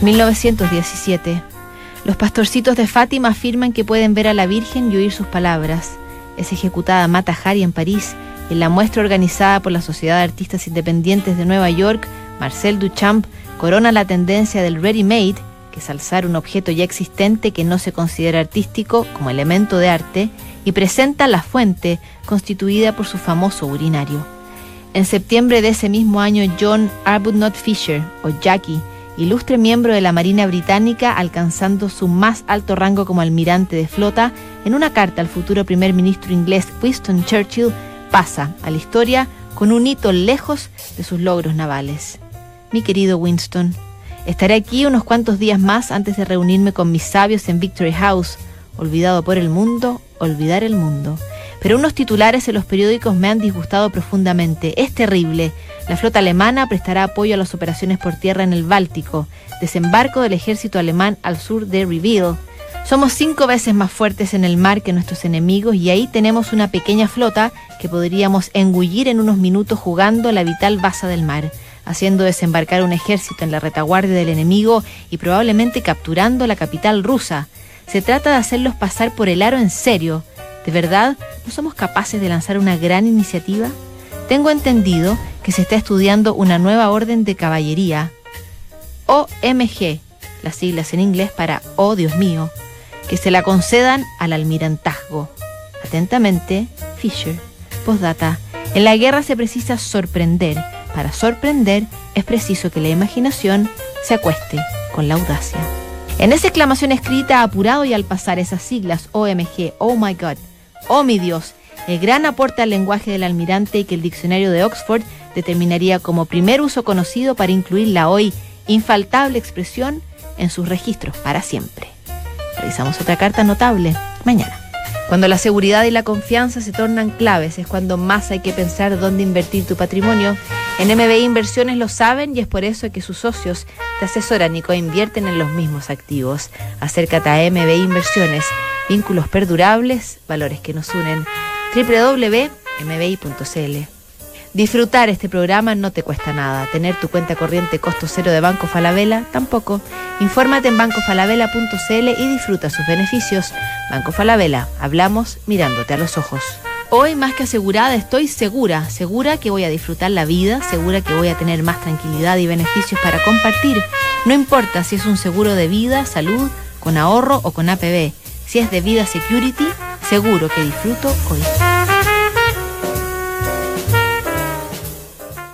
1917. Los pastorcitos de Fátima afirman que pueden ver a la Virgen y oír sus palabras. Es ejecutada Mata Hari en París. En la muestra organizada por la Sociedad de Artistas Independientes de Nueva York, Marcel Duchamp corona la tendencia del ready-made, que es alzar un objeto ya existente que no se considera artístico como elemento de arte, y presenta la fuente constituida por su famoso urinario. En septiembre de ese mismo año, John Arbuthnot Fisher, o Jackie, ilustre miembro de la Marina Británica, alcanzando su más alto rango como almirante de flota, en una carta al futuro primer ministro inglés Winston Churchill, pasa a la historia con un hito lejos de sus logros navales. Mi querido Winston, estaré aquí unos cuantos días más antes de reunirme con mis sabios en Victory House, olvidado por el mundo, olvidar el mundo. Pero unos titulares en los periódicos me han disgustado profundamente. Es terrible. La flota alemana prestará apoyo a las operaciones por tierra en el Báltico. Desembarco del ejército alemán al sur de Reveal. Somos cinco veces más fuertes en el mar que nuestros enemigos y ahí tenemos una pequeña flota que podríamos engullir en unos minutos jugando la vital base del mar, haciendo desembarcar un ejército en la retaguardia del enemigo y probablemente capturando la capital rusa. Se trata de hacerlos pasar por el aro en serio. ¿De verdad no somos capaces de lanzar una gran iniciativa? Tengo entendido que se está estudiando una nueva orden de caballería, OMG, las siglas en inglés para Oh Dios mío, que se la concedan al almirantazgo. Atentamente, Fisher. Postdata. En la guerra se precisa sorprender. Para sorprender es preciso que la imaginación se acueste con la audacia. En esa exclamación escrita apurado y al pasar esas siglas OMG, Oh my God, Oh mi Dios, el gran aporte al lenguaje del almirante y que el diccionario de Oxford determinaría como primer uso conocido para incluir la hoy infaltable expresión en sus registros para siempre. Revisamos otra carta notable mañana. Cuando la seguridad y la confianza se tornan claves es cuando más hay que pensar dónde invertir tu patrimonio. En MBI Inversiones lo saben y es por eso que sus socios te asesoran y coinvierten en los mismos activos. Acércate a MBI Inversiones, vínculos perdurables, valores que nos unen www.mbi.cl. Disfrutar este programa no te cuesta nada. Tener tu cuenta corriente costo cero de Banco Falabella tampoco. Infórmate en bancofalabella.cl y disfruta sus beneficios. Banco Falabella, hablamos mirándote a los ojos. Hoy más que asegurada estoy segura, segura que voy a disfrutar la vida, segura que voy a tener más tranquilidad y beneficios para compartir. No importa si es un seguro de vida, salud, con ahorro o con APB. Si es de vida security, seguro que disfruto hoy.